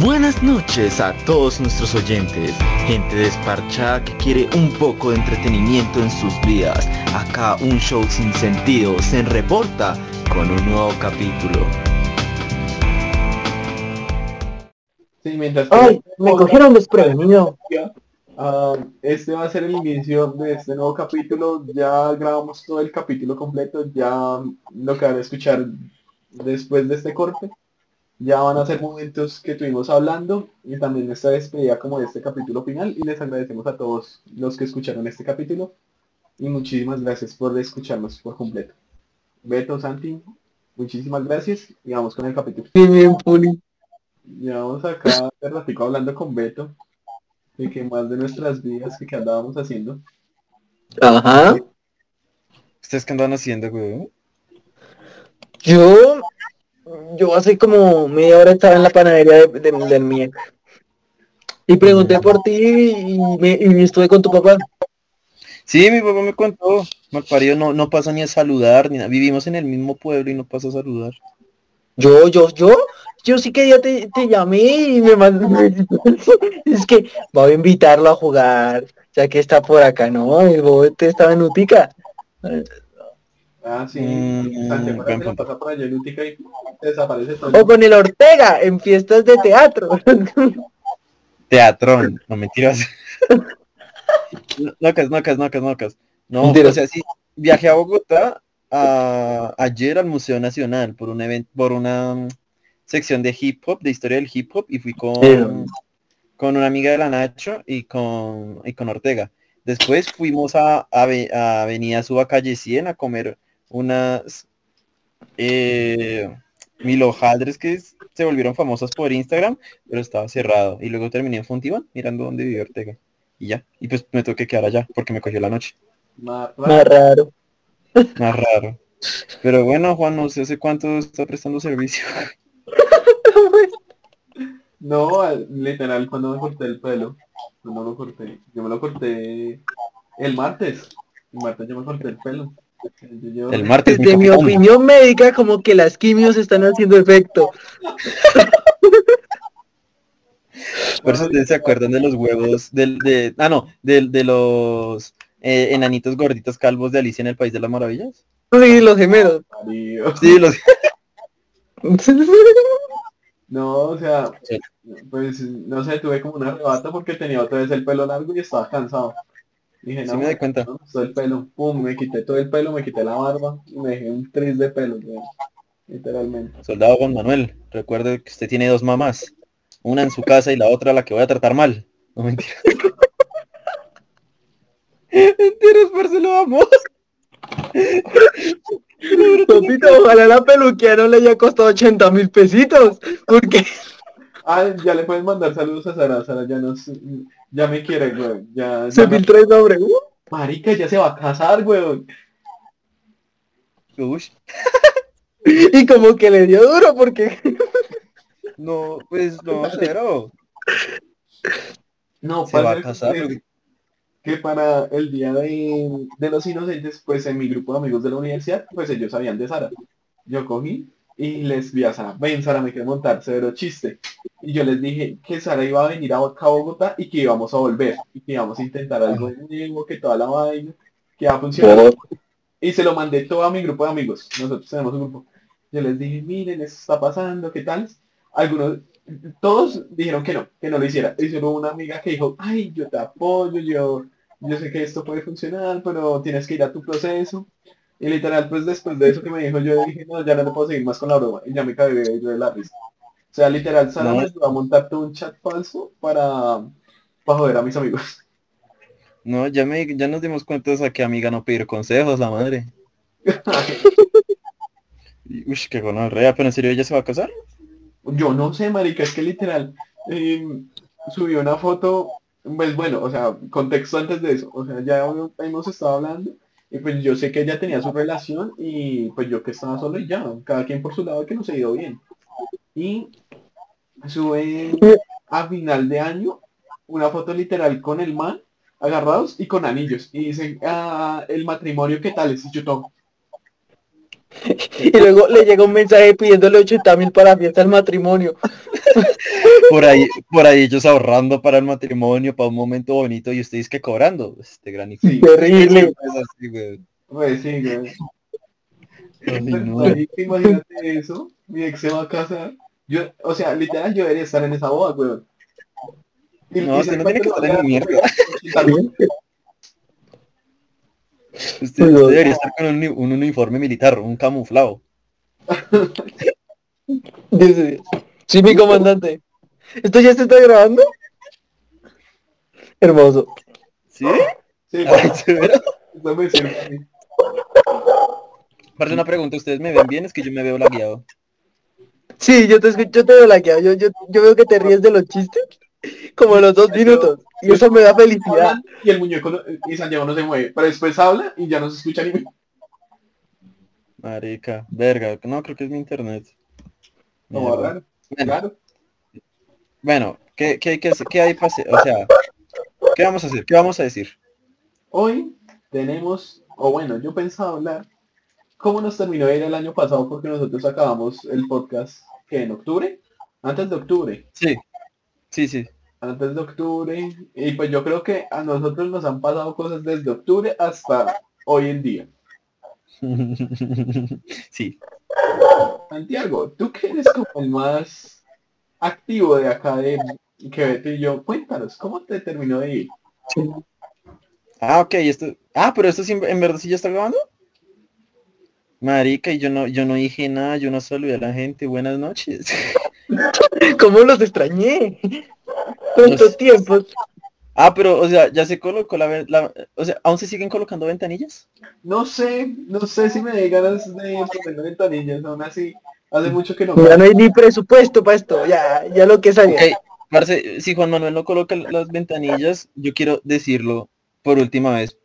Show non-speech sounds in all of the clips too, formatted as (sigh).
Buenas noches a todos nuestros oyentes, gente desparchada que quiere un poco de entretenimiento en sus vidas. Acá un show sin sentido se reporta con un nuevo capítulo. Sí, mientras Ay, me cogieron desprevenido. Ah, este va a ser el inicio de este nuevo capítulo. Ya grabamos todo el capítulo completo. Ya lo que van a escuchar después de este corte. Ya van a ser momentos que estuvimos hablando y también esta despedida como de este capítulo final. Y les agradecemos a todos los que escucharon este capítulo. Y muchísimas gracias por escucharnos por completo. Beto, Santi, muchísimas gracias. Y vamos con el capítulo. Bien, bien, Puli. Llevamos acá de ratico hablando con Beto de que más de nuestras vidas que, que andábamos haciendo. Ajá. ¿Ustedes qué andan haciendo, güey? Yo, yo hace como media hora estaba en la panadería de, de- del. Y pregunté por ti y, me, y estuve con tu papá. Sí, mi papá me contó. Malparido no, no pasa ni a saludar, ni nada. Vivimos en el mismo pueblo y no pasa a saludar. Yo, yo, yo, yo sí que ya te, te llamé y me mandó. (laughs) es que voy a invitarlo a jugar, ya que está por acá, ¿no? El bote estaba en Utica. Ah, sí. Mm, pasa por allá en y desaparece todo. O con el Ortega en fiestas de teatro. (laughs) Teatrón, no mentiras. No, Nocas, nocas, nocas, nocas. No, Mentiras. o sea, sí, viajé a Bogotá a- ayer al Museo Nacional por un evento, por una mm, sección de hip hop, de historia del hip hop, y fui con, con una amiga de la Nacho y con, y con Ortega. Después fuimos a, a, Ave- a Avenida Suba Calle 100 a comer unas eh, mil hojaldres que se volvieron famosas por Instagram, pero estaba cerrado. Y luego terminé en Fontibón mirando dónde vive Ortega. Y ya. Y pues me tuve que quedar allá porque me cogió la noche. Más raro. Más raro. Pero bueno, Juan, no sé hace cuánto está prestando servicio. No, al- literal, cuando me corté el pelo. Cuando lo corté. Yo me lo corté el martes. El martes yo me corté el pelo. El martes. Desde mi opinión médica, como que las quimios están haciendo efecto. (laughs) Por eso ustedes se acuerdan de los huevos del, de, ah no, del, de los eh, enanitos gorditos calvos de Alicia en el País de las Maravillas. (laughs) Sí, los gemelos. Sí, los No, o sea, Sí. pues no sé, tuve como un arrebato porque tenía otra vez el pelo largo y estaba cansado. Dije, Sí no, me doy cuenta. no, todo el pelo, pum, me quité todo el pelo, me quité la barba y me dejé un tris de pelo, güey, literalmente. soldado Juan Manuel. Recuerde que usted tiene dos mamás. Una en su casa y la otra la que voy a tratar mal. No mentira. (laughs) Mentiras, parce, lo amo. (laughs) Papito, ojalá la peluquía no le haya costado 80 mil pesitos. Porque Ah, ya le pueden mandar saludos a Sara, Sara ya nos, ya me quiere, güey, ya, se ya el nombre. Uh, marica, ya se va a casar, güey. Uy, (laughs) y como que le dio duro porque (laughs) no, pues no, cero. No, Se va a casar. que- que para el día de, de los inocentes, pues en mi grupo de amigos de la universidad, pues ellos sabían de Sara. Yo cogí y les vi a Sara, ven Sara, me quiero montar, severo chiste. Y yo les dije que Sara iba a venir a Bogotá y que íbamos a volver, y que íbamos a intentar algo nuevo, que toda la vaina, que va a funcionar. Y se lo mandé todo a mi grupo de amigos. Nosotros tenemos un grupo. Yo les dije, miren, esto está pasando, ¿qué tal? Algunos, todos dijeron que no, que no lo hiciera. Y solo una amiga que dijo, ay, yo te apoyo, yo, yo sé que esto puede funcionar, pero tienes que ir a tu proceso. Y literal, pues después de eso que me dijo, yo dije, no, ya no te puedo seguir más con la broma. Y ya me de, yo de la risa. O sea, literal, Sara No. me ayudó a montar todo un chat falso para, para joder a mis amigos. (laughs) No, ya me, ya nos dimos cuenta de que amiga no pedir consejos, la madre. (laughs) Uy, qué gonorrea, pero en serio ella se va a casar. Yo no sé, marica, es que literal eh, subió una foto, pues bueno, o sea, contexto antes de eso, o sea, ya hemos estado hablando y pues yo sé que ella tenía su relación y pues yo que estaba solo y ya, cada quien por su lado que nos ha ido bien. Y sube a final de año una foto literal con el man agarrados y con anillos y dicen, ah, el matrimonio, ¿qué tal? Es y yo todo, (laughs) Y luego le llega un mensaje pidiéndole 80 mil para la fiesta del matrimonio. (laughs) Por ahí, por ahí ellos ahorrando para el matrimonio, para un momento bonito, y ustedes que cobrando. Este gran. Sí, Terrible. Así, güey. pues sí, güey. Ay, no. Ahí, Imagínate eso, mi ex se va a casar. Yo, o sea, literal yo debería estar en esa boda, weón. Y- No, y usted ¿sabes no tiene que estar en mierda. Usted, usted debería estar con un, un uniforme militar, un camuflado. (laughs) Dice, sí, mi comandante. ¿Esto ya se está grabando? Hermoso. ¿Sí? Sí, Ay, ¿de veras? eso me sirve a mí. Aparte una pregunta, ¿ustedes me ven bien? Es que yo me veo lagueado. Sí, yo te escucho, yo te veo laqueado. Yo, yo, yo veo que te ríes de los chistes como los dos minutos. Y eso me da felicidad. Y el muñeco no- y Santiago no se mueve, pero después habla y ya no se escucha ni Marica, verga, no, creo que es mi internet. Mierda. raro. Bueno, Claro. bueno, ¿qué, qué hay que hacer? ¿Qué hay hacer? O sea, ¿qué vamos a hacer? ¿Qué vamos a decir? Hoy tenemos, o bueno, yo pensaba hablar cómo nos terminó de ir el año pasado porque nosotros acabamos el podcast que en octubre, antes de octubre, Sí, sí, sí. antes de octubre, y pues yo creo que a nosotros nos han pasado cosas desde octubre hasta hoy en día. (laughs) sí. Santiago, tú que eres como el más activo de acá de que Beto y yo, cuéntanos, ¿cómo te terminó de ir? Ah, ok, esto. Ah, pero esto sí, en verdad sí ya está grabando. Marica, y yo no, yo no dije nada, yo no saludé a la gente, buenas noches. (laughs) (laughs) ¿Cómo los extrañé? Tanto Los- tiempo. Ah, pero, o sea, ya se colocó la, la- o sea, ¿aún se siguen colocando ventanillas? No sé, no sé si me dé ganas de poner ventanillas, aún así, hace mucho que no Ya no hay ni presupuesto para esto. Ya, ya lo que salga. Ok, parce, si Juan Manuel no coloca las ventanillas, yo quiero decirlo por última vez.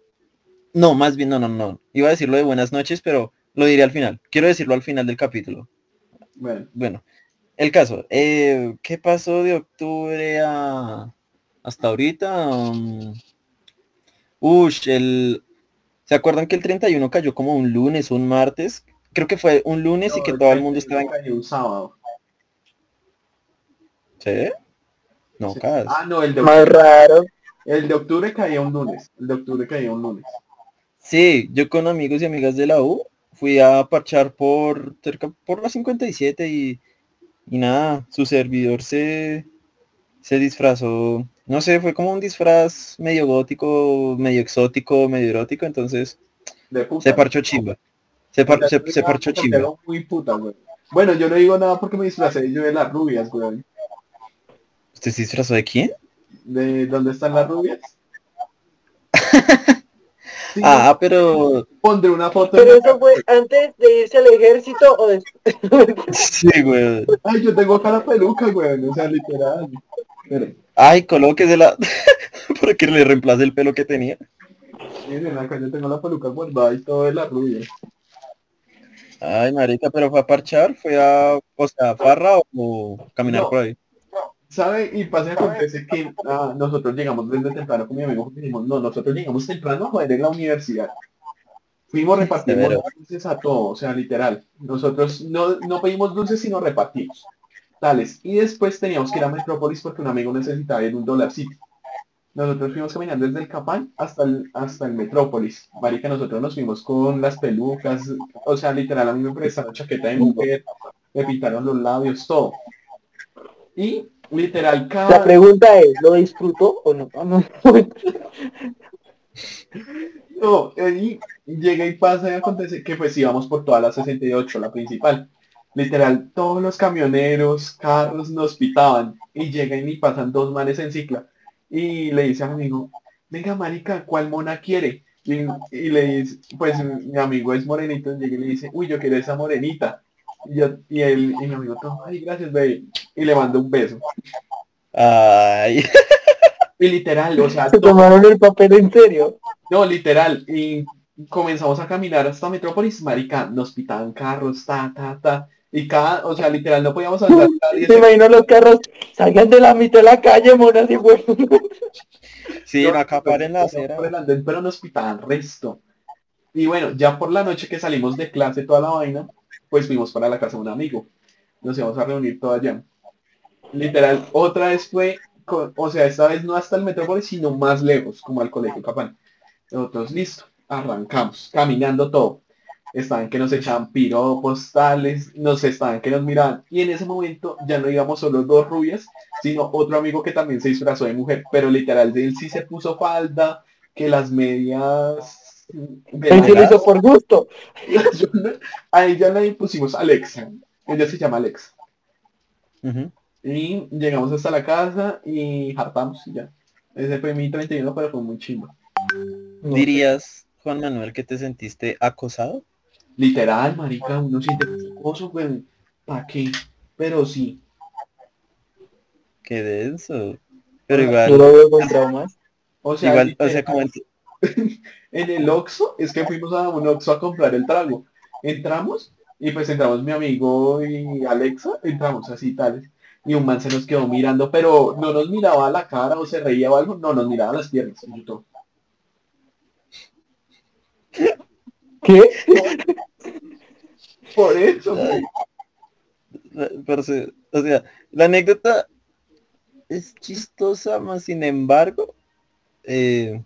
No, más bien, no, no, no. Iba a decirlo de buenas noches, pero lo diré al final. Quiero decirlo al final del capítulo. Bueno, Bueno, el caso. eh, ¿Qué pasó de octubre a hasta ahorita? Um, ush, el... ¿Se acuerdan que el 31 cayó como un lunes, un martes? Creo que fue un lunes y que todo el mundo estaba en... cayó un sábado. ¿Sí? No, Sí. Ah, no, el de, Más raro. el de octubre caía un lunes. El de octubre caía un lunes. Sí, yo con amigos y amigas de la U fui a parchar por cerca por la 57 y, y nada, su servidor se, se disfrazó, no sé, fue como un disfraz medio gótico, medio exótico, medio erótico, entonces De puta. se parchó chimba. Se, par- se, se parchó chimba. era Muy puta, güey. Bueno, yo no digo nada porque me disfracé yo de las rubias, güey. ¿Usted se disfrazó de quién? ¿De dónde están las rubias? (laughs) Sí, Ah, pero pondré una foto. Pero eso fue antes de irse al ejército o después. (laughs) sí, güey. Ay, yo tengo acá la peluca, güey. O sea, literal. Pero, Ay, colóquese la (laughs) para que le reemplace el pelo que tenía. miren, acá yo tengo la peluca guardada y todo de las rubias. Ay, marica, pero fue a parchar, fue a, o sea, farra o caminar No. por ahí. ¿Sabe? Y pasa y acontece que ah, nosotros llegamos desde temprano con mi amigo porque dijimos, no, nosotros llegamos temprano a joder en la universidad. Fuimos repartimos dulces a todo, o sea, literal. Nosotros no, no pedimos dulces, sino repartimos. Tales. Y después teníamos que ir a Metrópolis porque un amigo necesitaba ir un dolarcito. Nosotros fuimos caminando desde el Capán hasta el, hasta el Metrópolis. Marica, nosotros nos fuimos con las pelucas, o sea, literal, a mí me prestaron chaqueta de mujer, me pintaron los labios, todo. Y literal, La pregunta es, ¿lo disfrutó o no? (laughs) No. No, y llega y pasa y acontece que pues íbamos por toda la 68, la principal. Literal, todos los camioneros, carros nos pitaban y llegan y pasan dos manes en cicla. Y le dice a mi amigo, venga marica, ¿cuál mona quiere? Y, y le dice, pues mi amigo es morenito, y llega y le dice, uy, yo quiero esa morenita. Y, yo, y él, y mi amigo, ay, gracias, baby. Y le mando un beso. Ay, (laughs) Y literal, o sea, Se todo- tomaron el papel en serio. No, literal. Y comenzamos a caminar hasta Metrópolis, marica, nos pitaban carros, ta, ta, ta. Y cada, o sea, literal, no podíamos andar cada 10 Se imagino los carros, salgan de la mitad de la calle, monas y güey. sí, No, acapar en la acera. por el andén, pero nos pitaban resto. Y bueno, ya por la noche que salimos de clase toda la vaina, pues fuimos para la casa de un amigo. Nos íbamos a reunir todo allá. Literal, otra vez fue, o sea, esta vez no hasta el Metrópolis, sino más lejos, como al Colegio Capán. Nosotros, listo, arrancamos, caminando todo. Estaban que nos echaban piropos, tales, nos estaban que nos miraban. Y en ese momento ya no íbamos solo dos rubias, sino otro amigo que también se disfrazó de mujer, pero literal de él sí se puso falda, que las medias... Él se lo la- hizo por gusto. (laughs) a ella le pusimos Alexa. Ella se llama Alexa. Y llegamos hasta la casa y hartamos y ya. Ese fue mi 31, pero fue muy chido. No. ¿Dirías, Juan Manuel, que te sentiste acosado? Literal, marica, uno siente acoso, güey. ¿Para qué? Pero sí. Qué denso. Pero Yo igual, lo veo con traumas. O sea, igual, o sea, como en- (laughs) en el Oxxo, es que fuimos a un Oxxo a comprar el trago. Entramos y pues entramos mi amigo y Alexa, entramos así tales. Y un man se nos quedó mirando, pero no nos miraba a la cara o se reía o algo, no, nos miraba las piernas. y yo todo, ¿Qué? (laughs) Por eso, se- o sea, la anécdota es chistosa, más sin embargo, eh,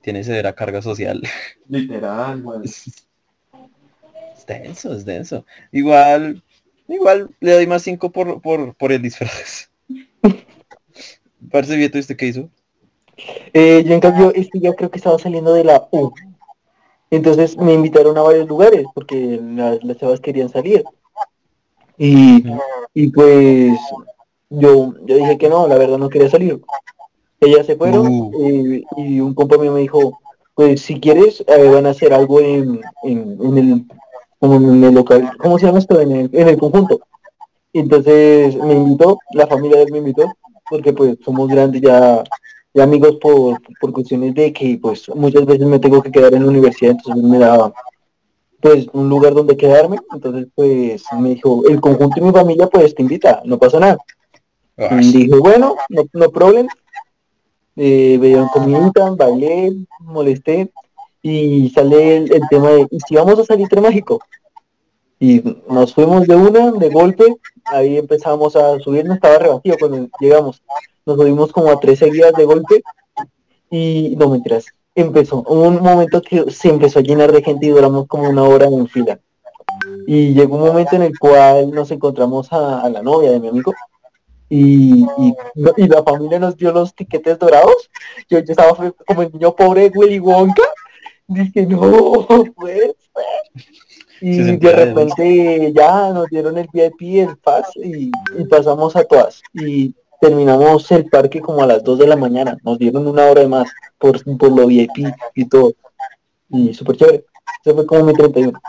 tiene severa carga social. (laughs) literal, güey. Es denso, es denso. Igual, igual le doy más 5 por, por, por el disfraz. Parce Vieto, ¿usted qué hizo? Eh, yo en cambio, es que yo creo que estaba saliendo de la U. Entonces me invitaron a varios lugares porque las, las chavas querían salir. Y, y pues yo, yo dije que no, la verdad no quería salir. Ellas se fueron Uh. eh, y un compa mío me dijo, pues si quieres eh, van a hacer algo en, en, en el como en el local, ¿cómo se llama esto? En el, en el conjunto. Entonces me invitó, la familia de él me invitó, porque pues somos grandes ya, ya amigos por, por cuestiones de que pues muchas veces me tengo que quedar en la universidad, entonces me daba pues un lugar donde quedarme, entonces pues me dijo, el conjunto y mi familia pues te invita, no pasa nada. Y dije, bueno, no, no problem. Eh, dieron comidita, bailé, molesté y sale el, tema de, ¿y si vamos a salir entre mágico? Y nos fuimos de una, de golpe, ahí empezamos a subir, no estaba re vacío cuando llegamos. Nos subimos como a tres seguidas de golpe y no mentiras, empezó, un momento que se empezó a llenar de gente y duramos como una hora en fila. Y llegó un momento en el cual nos encontramos a la novia de mi amigo y, y, y la familia nos dio los tiquetes dorados. Yo, yo estaba como el niño pobre de Willy Wonka. Dije, no, (laughs) pues. Y de repente ya nos dieron el VIP, el pass y, y pasamos a todas. Y terminamos el parque como a las 2 de la mañana. Nos dieron una hora de más por, por lo VIP y todo. Y súper chévere. Ese fue como mi 31.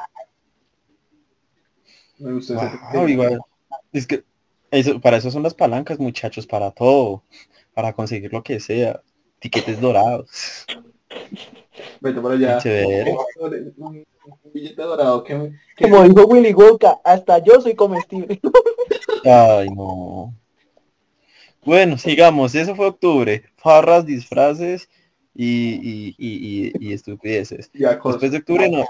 Me gustó ese Wow, igual. Es que eso, para eso son las palancas, muchachos, para todo. Para conseguir lo que sea. Tiquetes dorados. Vete por allá. Un billete dorado que, me- que Como dijo Willy Wonka, hasta yo soy comestible. (laughs) Ay, no. Bueno, sigamos. Eso fue octubre. Farras, disfraces y, y, y, y- y estupideces. Después de octubre, no.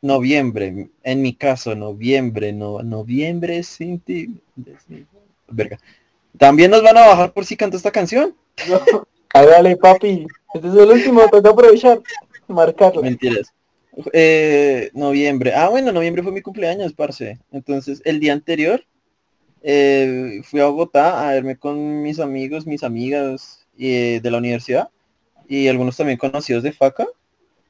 Noviembre. En mi caso, noviembre. No, noviembre sin ti. Verga. También nos van a bajar por si canto esta canción. No, Hágale, papi. Este es el último, toca aprovechar. Marcarlo. Mentiras. Eh, noviembre. Ah, bueno, noviembre fue mi cumpleaños, parce. Entonces, el día anterior eh, fui a Bogotá a verme con mis amigos, mis amigas eh, de la universidad y algunos también conocidos de FACA.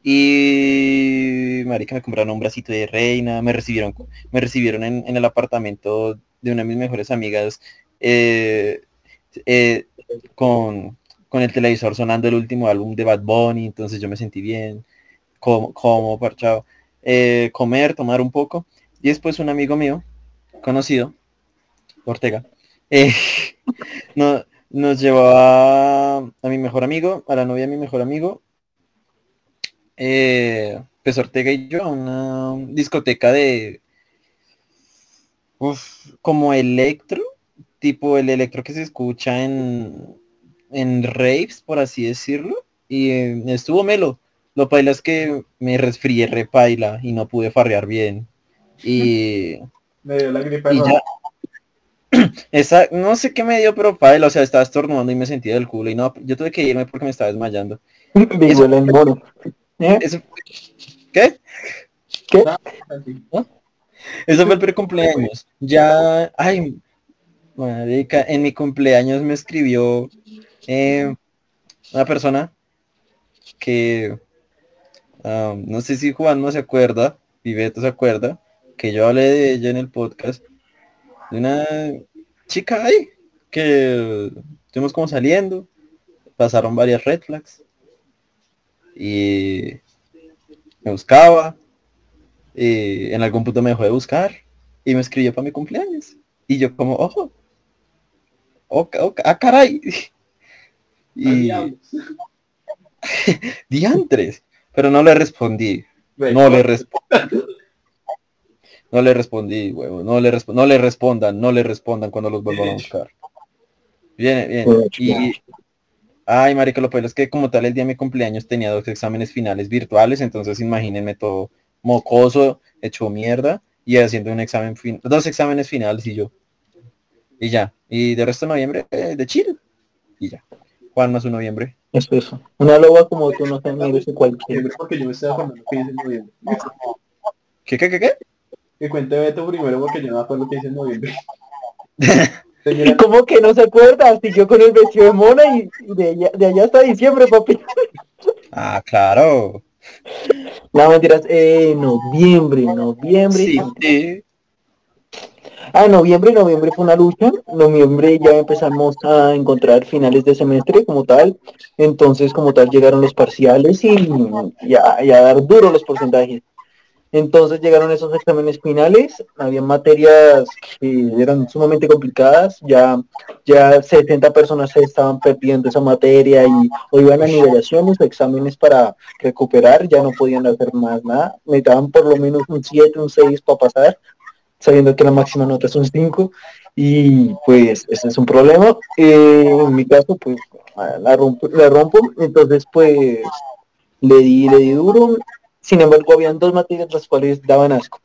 Y marica me compraron un bracito de reina, me recibieron, me recibieron en, el apartamento de una de mis mejores amigas eh, eh, con, con el televisor sonando el último álbum de Bad Bunny, entonces yo me sentí bien, como, como parchado, eh, comer, tomar un poco, y después un amigo mío, conocido, Ortega, eh, (laughs) no- nos llevó a, a mi mejor amigo, a la novia de mi mejor amigo, eh, pues Ortega y yo a una discoteca de uf, como electro, tipo el electro que se escucha en, en raves, por así decirlo, y eh, estuvo melo, lo paila es que me resfrié repaila y no pude farrear bien. Y, (laughs) Me dio la y ya. (clears throat) Esa, no sé qué me dio, pero paila, o sea, estaba estornudando y me sentía del culo. Y no, yo tuve que irme porque me estaba desmayando. (laughs) El. ¿Eh? Eso, ¿Qué? ¿Qué? Ah. Eso fue el pre-cumpleaños. Ya, ay, marica, en mi cumpleaños me escribió eh, una persona que, no sé si Juan no se acuerda, Viveto se acuerda, que yo hablé de ella en el podcast, de una chica ahí, que estuvimos como saliendo, pasaron varias red flags, y me buscaba, y en algún punto me dejó de buscar y me escribió para mi cumpleaños. Y yo como, ojo, oh, oh, ah, caray. (laughs) Y (laughs) diantres, pero no le respondí, no le respondí. No le respondí, huevo, no le, resp- no le respondan, no le respondan cuando los vuelvan a buscar. Viene, bien. Y, ay, marica, lo peor es que como tal el día de mi cumpleaños tenía dos exámenes finales virtuales, entonces imagínense todo mocoso, hecho mierda, y haciendo un examen fin dos exámenes finales y yo. Y ya. Y de resto de noviembre, eh, de chill. Y ya. Juan más un noviembre. Eso, eso. Una loba como tú no se merece cualquiera. Porque yo me estoy acordando que dice en noviembre. ¿Qué, qué, qué, qué? Que cuente Beto primero porque yo no me acuerdo que dice en noviembre. (laughs) Señora, (laughs) ¿Cómo que no se acuerda? Si yo con el vestido de mona y, y de, allá, de allá hasta diciembre, papi. (laughs) Ah, claro. No, mentiras. Eh, noviembre, noviembre. Sí, sí. Ah, noviembre, noviembre fue una lucha. Noviembre ya empezamos a encontrar finales de semestre como tal. Entonces, como tal, llegaron los parciales y, y a, y a dar duro los porcentajes. Entonces llegaron esos exámenes finales, había materias que eran sumamente complicadas, ya, ya 70 personas se estaban perdiendo esa materia y o iban a nivelaciones o exámenes para recuperar, ya no podían hacer más nada, necesitaban por lo menos un 7, un 6 para pasar, sabiendo que la máxima nota es un 5 y pues ese es un problema. Eh, en mi caso pues la rompo, la rompo, entonces pues le di, le di duro, sin embargo, habían dos materias las cuales daban asco.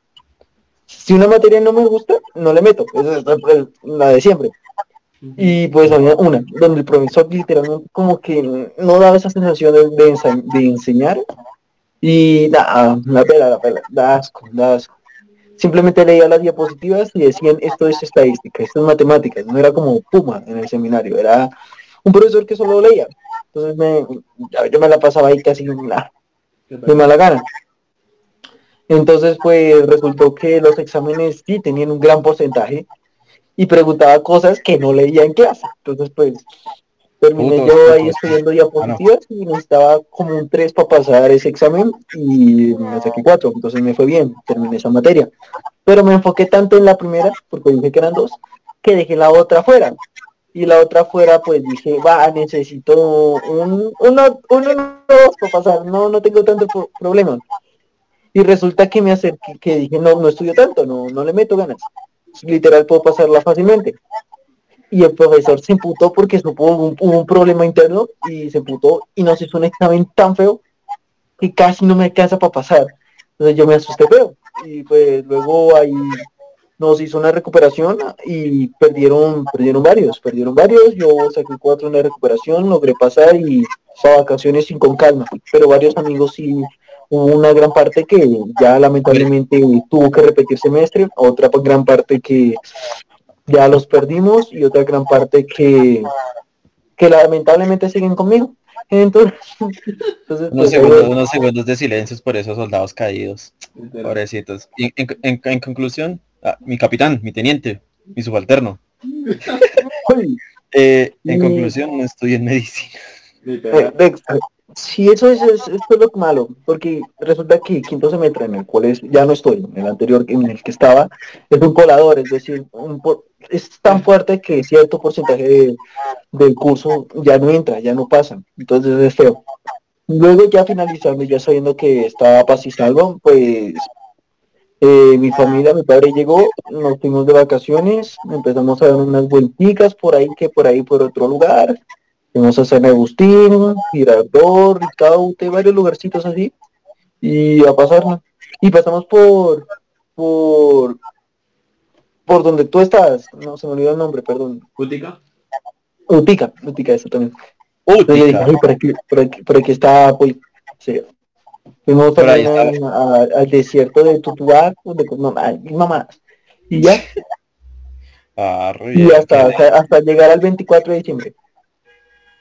Si una materia no me gusta, no le meto, esa es la- de siempre. Y pues había una, donde el profesor literalmente como que no daba esa sensación de, de de enseñar. Y nada, la pela, la pela, da asco, da asco. Simplemente leía las diapositivas y decían esto es estadística, esto es matemáticas, no era como Puma en el seminario, era un profesor que solo leía. Entonces me, yo me la pasaba ahí casi nada de mala gana. Entonces, pues resultó que los exámenes sí tenían un gran porcentaje y preguntaba cosas que no leía en clase. Entonces, pues terminé yo ahí putos. estudiando diapositivas y necesitaba como un 3 para pasar ese examen y me saqué 4. Entonces me fue bien, terminé esa materia. Pero me enfoqué tanto en la primera, porque dije que eran dos, que dejé la otra fuera. Y la otra fuera, pues dije, va, necesito un, uno, uno, no, dos para pasar, no, no tengo tanto pro- problema. Y resulta que me acerqué, que dije, no, no estudio tanto, no, no le meto ganas. Literal puedo pasarla fácilmente. Y el profesor se emputó porque supo un, un problema interno y se emputó y nos hizo un examen tan feo que casi no me alcanza para pasar. Entonces yo me asusté feo. Y pues luego ahí nos hizo una recuperación y perdieron, perdieron varios, perdieron varios, yo saqué cuatro en la recuperación, logré pasar y para vacaciones sin con calma, pero varios amigos sí hubo una gran parte que ya lamentablemente tuvo que repetir semestre, otra gran parte que ya los perdimos y otra gran parte que, que lamentablemente siguen conmigo. Entonces, entonces Unos pues, segundos, unos segundos de silencios por esos soldados caídos. Pobrecitos. Y en, en- en conclusión, ah, mi capitán, mi teniente, mi subalterno. (laughs) Eh, en Mm. conclusión, no estoy en medicina. Eh, Sí, eso es, es- esto es lo malo, porque resulta que quinto semestre en el cual es- ya no estoy, en el anterior en el que estaba, es un colador, es decir, un por- es tan fuerte que cierto porcentaje de- del curso ya no entra, ya no pasa, entonces es feo. Luego ya finalizando, ya sabiendo que estaba paz y salvo, pues eh, mi familia, mi padre llegó, nos fuimos de vacaciones, empezamos a dar unas vuelticas por ahí que por ahí por otro lugar, Fuimos a San Agustín, Girardot, Ricaute, varios lugarcitos así. Y a pasarla. Y pasamos por, por, por donde tú estás. No, se me olvidó el nombre, perdón. ¿Cutica? Utica, Utica, eso también. Dije, Utica. "Ay, por aquí, por aquí, por aquí está, sí. Fuimos Por ahí también a- a- al desierto de Tutuá, donde con mamá, mi mamá. Y ya, (laughs) Ah, y hasta, hasta, hasta llegar al 24 de diciembre.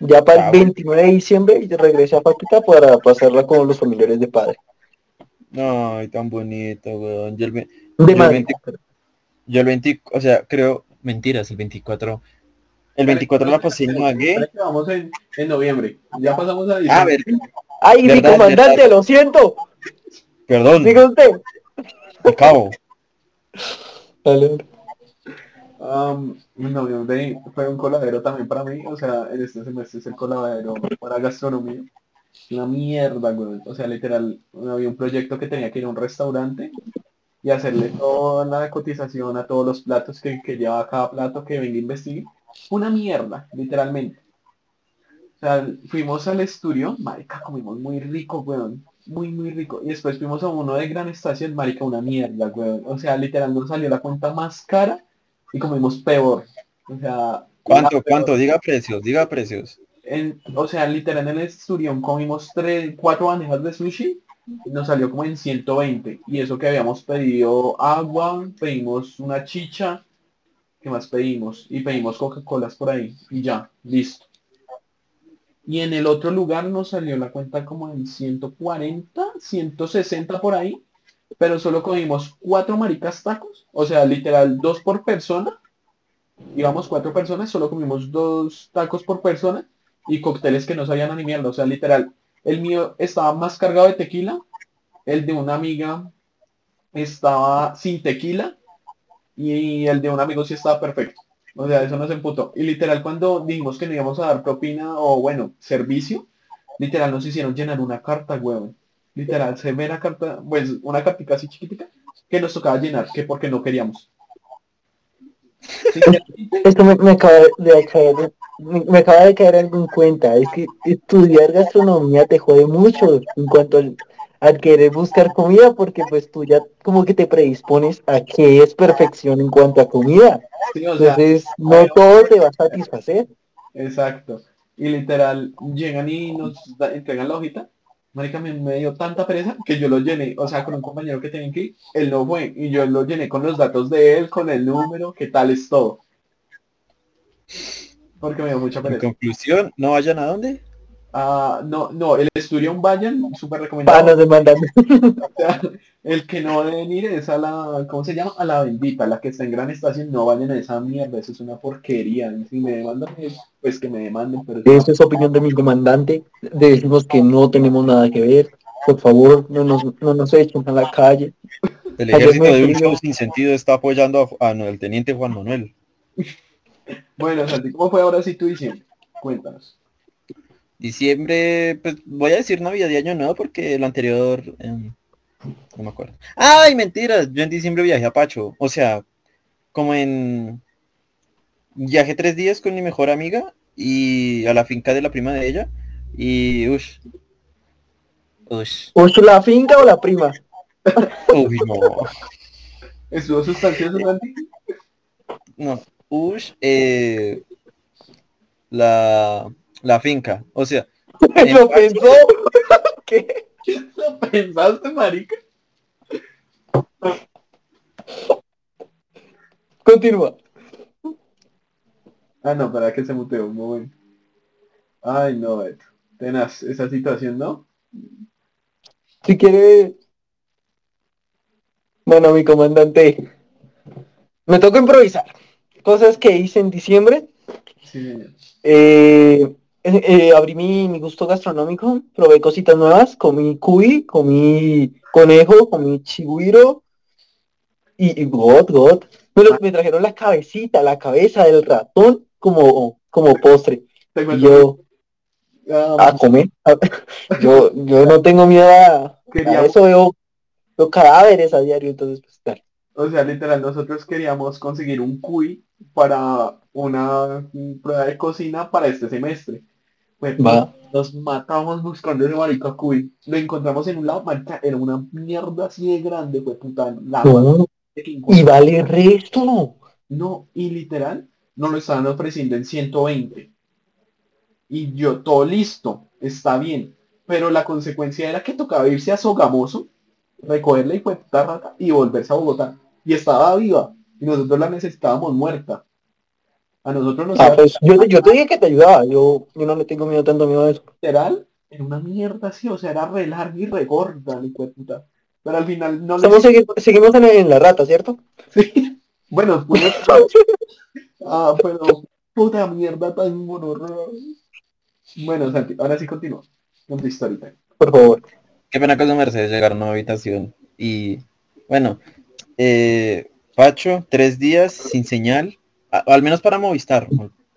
Ya para Ah, el bueno. 29 de diciembre y regresé a Paquita para pasarla con los familiares de padre. Ay, tan bonito, weón. Yo el, De Yo Madrid. 20 yo el 20, o sea, creo, mentiras, el 24. El 24 la pasé en que Vamos en, en noviembre. Ya pasamos a Ah, diciembre. ver, ¡Ay, mi comandante, verdad. lo siento! perdón, Diga usted. me cabo. Dale. En noviembre fue un coladero también para mí. O sea, en este semestre es el coladero para gastronomía. Una mierda, güey. O sea, literal, había un proyecto que tenía que ir a un restaurante y hacerle toda la cotización a todos los platos que, que lleva cada plato que venga a investigue. Una mierda, literalmente. O sea, fuimos al estudio, marica, comimos muy rico, weón. Muy, muy rico. Y después fuimos a uno de Gran Estación, marica, una mierda, weón. O sea, literal nos salió la cuenta más cara y comimos peor. O sea, ¿Cuánto, cuánto? Diga precios, diga precios. En- o sea, literal en el Esturión comimos tres, cuatro bandejas de sushi y nos salió como en 120. Y eso que habíamos pedido agua, pedimos una chicha, ¿qué más pedimos? Y pedimos Coca-Colas por ahí y ya, listo. Y en el otro lugar nos salió la cuenta como en 140, 160 por ahí, pero solo comimos cuatro maricas tacos, o sea, literal dos por persona. Íbamos cuatro personas, solo comimos dos tacos por persona y cócteles que no sabían a ni mierda. O sea, literal, el mío estaba más cargado de tequila, el de una amiga estaba sin tequila y el de un amigo sí estaba perfecto. O sea, eso nos emputó. Y literal, cuando dijimos que no íbamos a dar propina o, bueno, servicio, literal nos hicieron llenar una carta, huevón. Literal, severa carta, pues una cartica así chiquitica, que nos tocaba llenar, que porque no queríamos. Esto me, me acaba de caer, me acaba de caer algo en cuenta. Es que estudiar gastronomía te jode mucho en cuanto al, al querer buscar comida, porque pues tú ya como que te predispones a que es perfección en cuanto a comida. sí, o sea, Entonces no todo te va a satisfacer. Exacto. Y literal, llegan y nos da- entregan la hojita. Marica, me, me dio tanta pereza que yo lo llené, o sea, con un compañero que tenía que ir, él no fue, y yo lo llené con los datos de él, con el número, qué tal es todo. Porque me dio mucha En pereza. conclusión, no vayan a dónde. Ah, no, no, el Esturión vayan, súper recomendado. O sea, (laughs) el que no deben ir es a la, ¿cómo se llama? A la bendita, la que está en gran estación, no vayan a esa mierda, eso es una porquería. Si me demandan, pues que me demanden, pero es Esa es opinión de mi comandante. Decimos que no tenemos nada que ver. Por favor, no nos, no nos echen a la calle. El ejército de un show sin sentido está apoyando a, a no- el teniente Juan Manuel. (laughs) Bueno, Santi, ¿cómo fue ahora sí tu diciembre? Cuéntanos. Diciembre, pues voy a decir Navidad y Año Nuevo porque el anterior, em, no me acuerdo. ¡Ay, mentiras! Yo en diciembre viajé a Pacho. O sea, como en... Viajé tres días con mi mejor amiga y a la finca de la prima de ella. Y... Ush. Ush. ¿O la finca o la prima? Uy, no. ¿Estuvo sustancioso, Santi? No. Ush. eh, la, la finca. O sea, (laughs) ¿Lo Pacho. pensó? (laughs) ¿Qué? ¿Lo pensaste, marica? Continúa. Ah, no, para que se muteó un momento. Ay, no, Beto. Tenaz, esa situación, ¿no? Si quiere... Bueno, mi comandante. Me toca improvisar. Cosas que hice en diciembre. Sí, señor. Eh, eh, eh, abrí mi, mi gusto gastronómico, probé cositas nuevas, comí cuy, comí conejo, comí chigüiro y, y got, got. Me, lo- me trajeron la cabecita, la cabeza del ratón como, como postre. Y yo a comer. (laughs) Yo, yo no tengo miedo a, eso, veo, veo cadáveres a diario, entonces pues dale. o sea, literal, nosotros queríamos conseguir un cuy para una prueba de cocina para este semestre. Va. Nos matamos buscando ese marica Cuy. Lo encontramos en un lado, marica, era una mierda así de grande, fue puta. La No, y vale resto. No, y literal, nos lo estaban ofreciendo en 120. Y yo, todo listo, está bien. Pero la consecuencia era que tocaba irse a Sogamoso, recogerla y fue puta rata y volverse a Bogotá. Y estaba viva. Y nosotros la necesitábamos muerta. A nosotros nos Ah, pues yo, te- yo te dije que te ayudaba. Yo, yo no le tengo miedo tanto miedo a eso. literal en una mierda así, o sea, era re larga y re gorda, mi puta. Pero al final no le segui- seguimos en, en la rata, ¿cierto? Sí. Bueno, pues, (laughs) ah, pero puta mierda tan monorra. Bueno, Santi, ahora sí continúa con tu historia. Por favor. Qué pena con Mercedes llegar a una habitación. Y bueno, eh, Pacho, tres días sin señal, a- al menos para Movistar,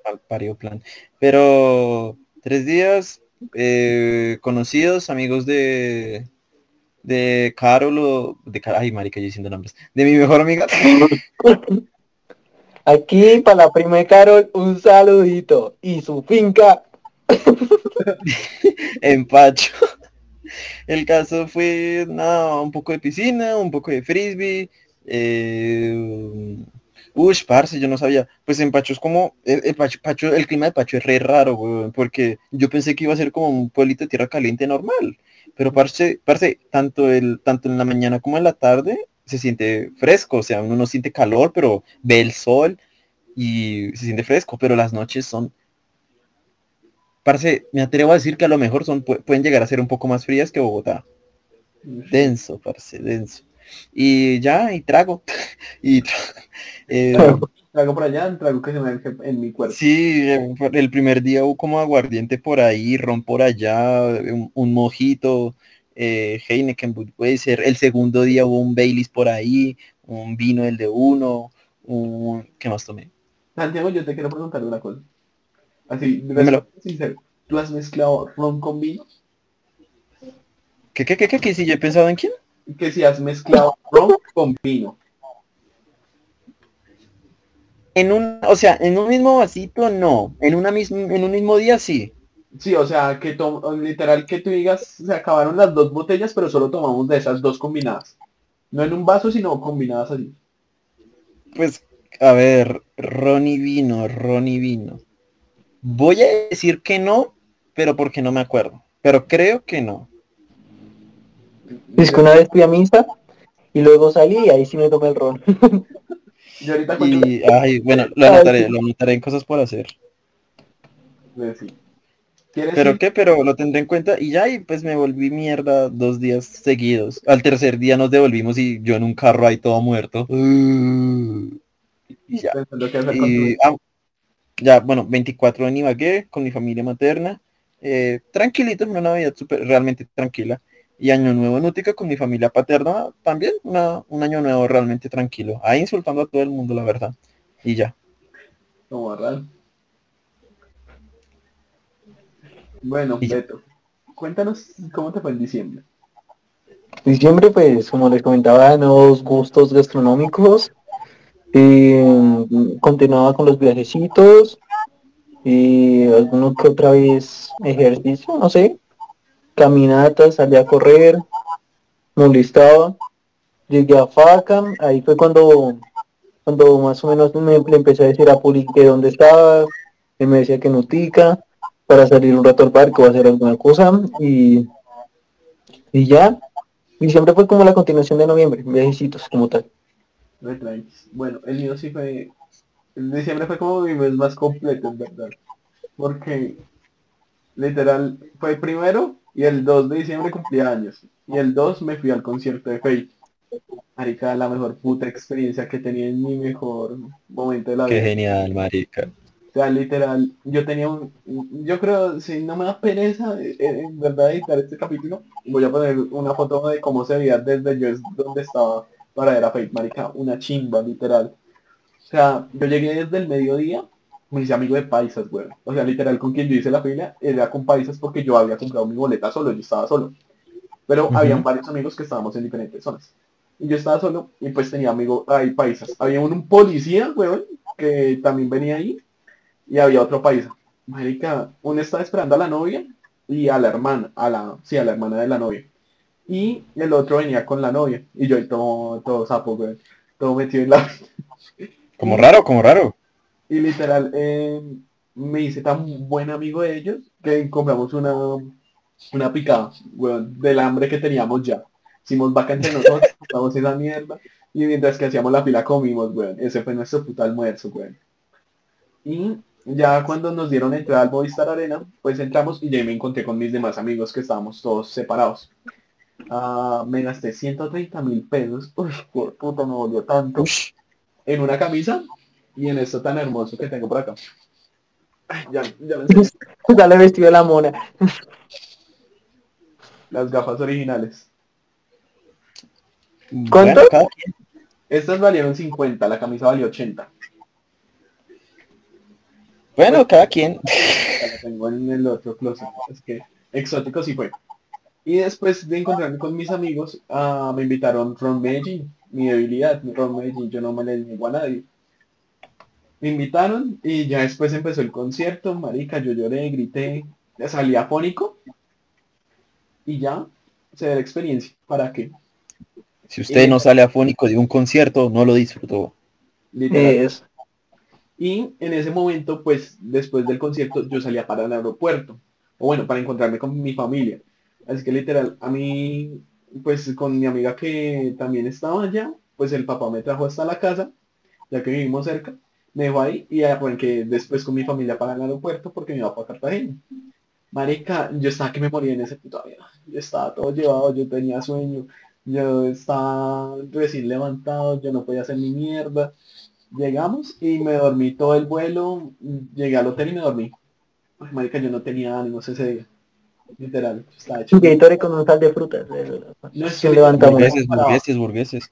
al parió plan. Pero tres días eh, conocidos, amigos de de Carol o de ay marica yo diciendo nombres de mi mejor amiga (laughs) Aquí para la prima de Carol, un saludito. Y su finca. (laughs) en Pacho. El caso fue nada, un poco de piscina, un poco de frisbee. Eh, ush, parce, yo no sabía. Pues en Pacho es como, el, el Pacho, Pacho- el clima de Pacho es re raro, weón, porque yo pensé que iba a ser como un pueblito de tierra caliente normal. Pero parce, parce, tanto el, tanto en la mañana como en la tarde se siente fresco, o sea, uno no siente calor, pero ve el sol y se siente fresco, pero las noches son Parce, me atrevo a decir que a lo mejor son, pu- pueden llegar a ser un poco más frías que Bogotá. Denso, parce, denso. Y ya, y trago. (laughs) y tra- (laughs) eh, Trago por allá, trago que se me en mi cuerpo. sí, eh, el primer día hubo como aguardiente por ahí, ron por allá, un, un mojito, eh, Heineken, Budweiser. El segundo día hubo un Baileys por ahí, un vino el de uno, un... ¿Qué más tomé? Santiago, yo te quiero preguntar una cosa. Así, de sincero. ¿Tú has mezclado ron con vino? ¿Qué, qué, qué, qué, qué? Si yo he pensado en quién? Que si has mezclado ron con vino. En un, o sea, en un mismo vasito no, en una misma, en un mismo día sí. Sí, o sea, que to- literal que tú digas, se acabaron las dos botellas, pero solo tomamos de esas dos combinadas. No en un vaso, sino combinadas así. Pues, a ver, ron y vino, ron y vino. Voy a decir que no, pero porque no me acuerdo. Pero creo que no. Es que una vez fui a misa y luego salí y ahí sí me tomé el ron. (laughs) Yo ahorita Y, ay, bueno, lo anotaré, lo anotaré en cosas por hacer. sí. ¿Quieres ¿Pero ir? qué? Pero lo tendré en cuenta y ya, y pues me volví mierda dos días seguidos. Al tercer día nos devolvimos y yo en un carro ahí todo muerto. Uh, y ya. Y, ah, ya, bueno, 24 en Ibagué con mi familia materna. Eh, tranquilito, una Navidad súper realmente tranquila. Y Año Nuevo en Útica con mi familia paterna también, una- un año nuevo realmente tranquilo. Ahí insultando a todo el mundo, la verdad. Y ya. Como Barral. Bueno, Y ya. Beto, cuéntanos cómo te fue en diciembre. Diciembre, pues, como les comentaba, nuevos gustos gastronómicos. Eh, continuaba con los viajecitos. Y alguno que otra vez ejercicio, no sé. Caminatas, salí a correr. Molestaba. Llegué a Faca. Ahí fue cuando, cuando más o menos me, le empecé a decir a Puli que dónde estaba. Él me decía que Nutica. Para salir un rato al parque o hacer alguna cosa. Y, y ya. Diciembre fue como la continuación de noviembre, viajecitos como tal. Bueno, el mío sí fue... El diciembre fue como mi mes más completo, en verdad. Porque literal fue primero y el 2 de diciembre cumplía años. Y el 2 me fui al concierto de Fate. Marica, la mejor puta experiencia que tenía en mi mejor momento de la Qué vida. genial, marica. O sea, literal, yo tenía un, yo creo, si no me da pereza, eh, en verdad editar este capítulo, voy a poner una foto de cómo se veía desde yo es- donde estaba para ver a Fate, marica, una chimba, literal. O sea, yo llegué desde el mediodía, me hice amigo de paisas, güey. O sea, literal, con quien yo hice la fila era con paisas porque yo había comprado mi boleta solo, yo estaba solo. Pero Ujú. habían varios amigos que estábamos en diferentes zonas. Y yo estaba solo y pues tenía amigos, ahí paisas. Había un, un policía, weón, que también venía ahí y había otro paisa. marica, uno estaba esperando a la novia y a la hermana, a la, sí, a la hermana de la novia. Y el otro venía con la novia. Y yo ahí todo, todo sapo, güey. Todo metido en la... (laughs) Como raro, como raro. Y literal, eh, me hice tan buen amigo de ellos que compramos una, una picada, weón, del hambre que teníamos ya. Hicimos vaca entre nosotros, (laughs) compramos esa mierda. Y mientras que hacíamos la fila comimos, weón. Ese fue nuestro puto almuerzo, weón. Y ya cuando nos dieron entrada al Movistar Arena, pues entramos y ya me encontré con mis demás amigos que estábamos todos separados. Ah, me gasté 130 mil pesos. Uy, por puta, me volvió tanto. En una camisa y en esto tan hermoso que tengo por acá. Ay, ya, ya me enseñé. (laughs) Dale vestido de la mona. (laughs) Las gafas originales. ¿Cuánto? Bueno, cada quien. Estas valieron 50, la camisa valió 80. Bueno, cada quien. (laughs) La tengo en el otro closet. Es que exótico sí fue. Y después de encontrarme con mis amigos, ah, me invitaron Ron Medellín. Mi debilidad, Ron Medellín, yo no me le niego a nadie. Me invitaron y ya después empezó el concierto, marica, yo lloré, grité, salí afónico y ya se da la experiencia. ¿Para qué? Si usted no sale afónico de un concierto, no lo disfrutó. Literal. Es. Y en ese momento, pues, después del concierto, yo salía para el aeropuerto. O bueno, para encontrarme con mi familia. Así que literal, a mí, pues con mi amiga que también estaba allá, pues el papá me trajo hasta la casa, ya que vivimos cerca. Me dejó ahí y arranqué después con mi familia para el aeropuerto porque me iba para Cartagena. Marica, yo estaba que me moría en ese puto avión. Yo estaba todo llevado, yo tenía sueño, yo estaba recién levantado, yo no podía hacer ni mierda. Llegamos y me dormí todo el vuelo, llegué al hotel y me dormí. Ay, marica, yo no tenía ánimos ese día. Literal, estaba hecho. Un Gatorade con un sal de frutas. No es que levantamos. Burgueses, burgueses, burgueses.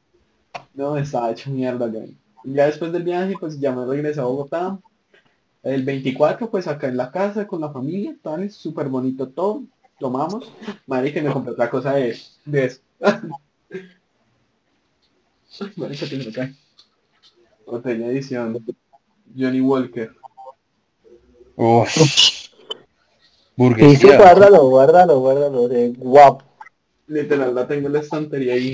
No, estaba hecho mierda ya. Ya después del viaje, pues ya me regresé a Bogotá. El 24, pues acá en la casa con la familia, tal, súper bonito todo. Tomamos. Marica, y me compré otra cosa de, de eso. Ay, (laughs) Marica, que se me cae. Botella edición. Johnny Walker. Uf. Sí, sí, Burguesía. guárdalo, guárdalo, guárdalo. De guapo. Literal, la tengo en la estantería ahí